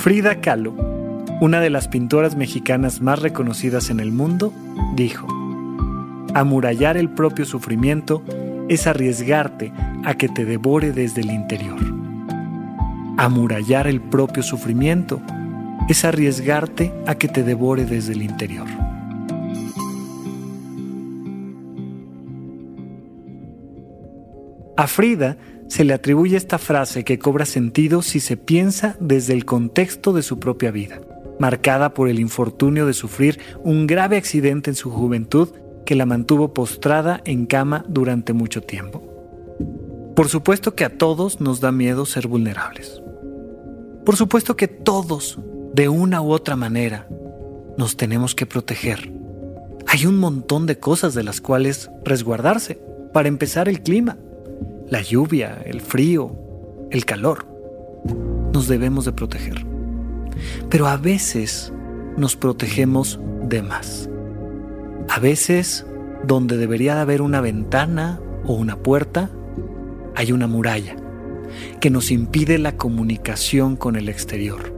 Frida Kahlo, una de las pintoras mexicanas más reconocidas en el mundo, dijo, Amurallar el propio sufrimiento es arriesgarte a que te devore desde el interior. Amurallar el propio sufrimiento es arriesgarte a que te devore desde el interior. A Frida se le atribuye esta frase que cobra sentido si se piensa desde el contexto de su propia vida, marcada por el infortunio de sufrir un grave accidente en su juventud que la mantuvo postrada en cama durante mucho tiempo. Por supuesto que a todos nos da miedo ser vulnerables. Por supuesto que todos, de una u otra manera, nos tenemos que proteger. Hay un montón de cosas de las cuales resguardarse. Para empezar, el clima la lluvia, el frío, el calor. Nos debemos de proteger. Pero a veces nos protegemos de más. A veces, donde debería de haber una ventana o una puerta, hay una muralla que nos impide la comunicación con el exterior.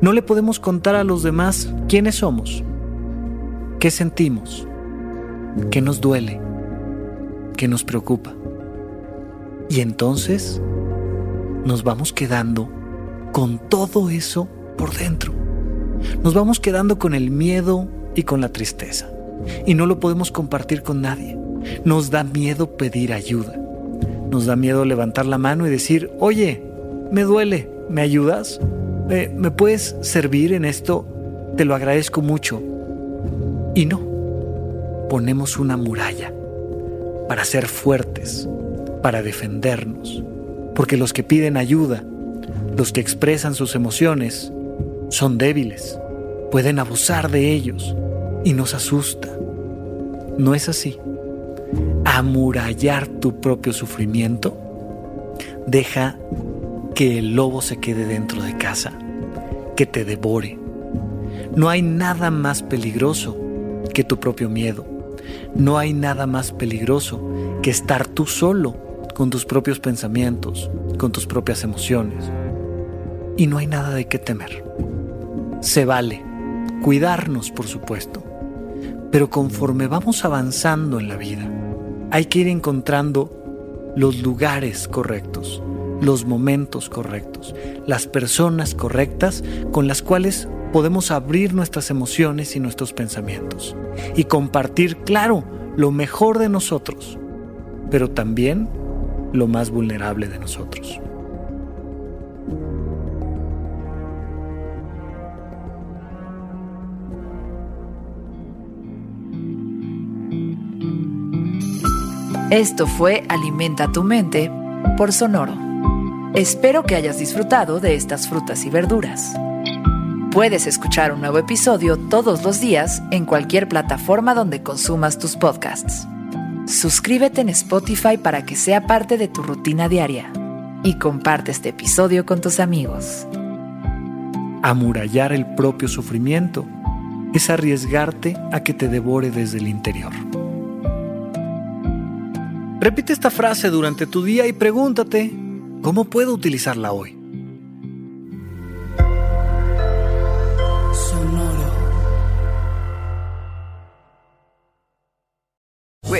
No le podemos contar a los demás quiénes somos, qué sentimos, qué nos duele, qué nos preocupa. Y entonces nos vamos quedando con todo eso por dentro. Nos vamos quedando con el miedo y con la tristeza. Y no lo podemos compartir con nadie. Nos da miedo pedir ayuda. Nos da miedo levantar la mano y decir, oye, me duele, ¿me ayudas? ¿Me, ¿Me, puedes servir en esto? Te lo agradezco mucho. Y no, ponemos una muralla para ser fuertes, para defendernos, porque los que piden ayuda, los que expresan sus emociones, son débiles, pueden abusar de ellos y nos asusta. No es así. Amurallar tu propio sufrimiento deja que el lobo se quede dentro de casa, que te devore. No hay nada más peligroso que tu propio miedo. No hay nada más peligroso que estar tú solo con tus propios pensamientos, con tus propias emociones. Y no hay nada de qué temer. Se vale cuidarnos, por supuesto, pero conforme vamos avanzando en la vida, hay que ir encontrando los lugares correctos, los momentos correctos, las personas correctas con las cuales podemos abrir nuestras emociones y nuestros pensamientos y compartir, claro, lo mejor de nosotros, pero también lo más vulnerable de nosotros. Esto fue Alimenta tu mente por Sonoro. Espero que hayas disfrutado de estas frutas y verduras. Puedes escuchar un nuevo episodio todos los días en cualquier plataforma donde consumas tus podcasts. Suscríbete en Spotify para que sea parte de tu rutina diaria y comparte este episodio con tus amigos. Amurallar el propio sufrimiento es arriesgarte a que te devore desde el interior. Repite esta frase durante tu día y pregúntate, ¿cómo puedo utilizarla hoy?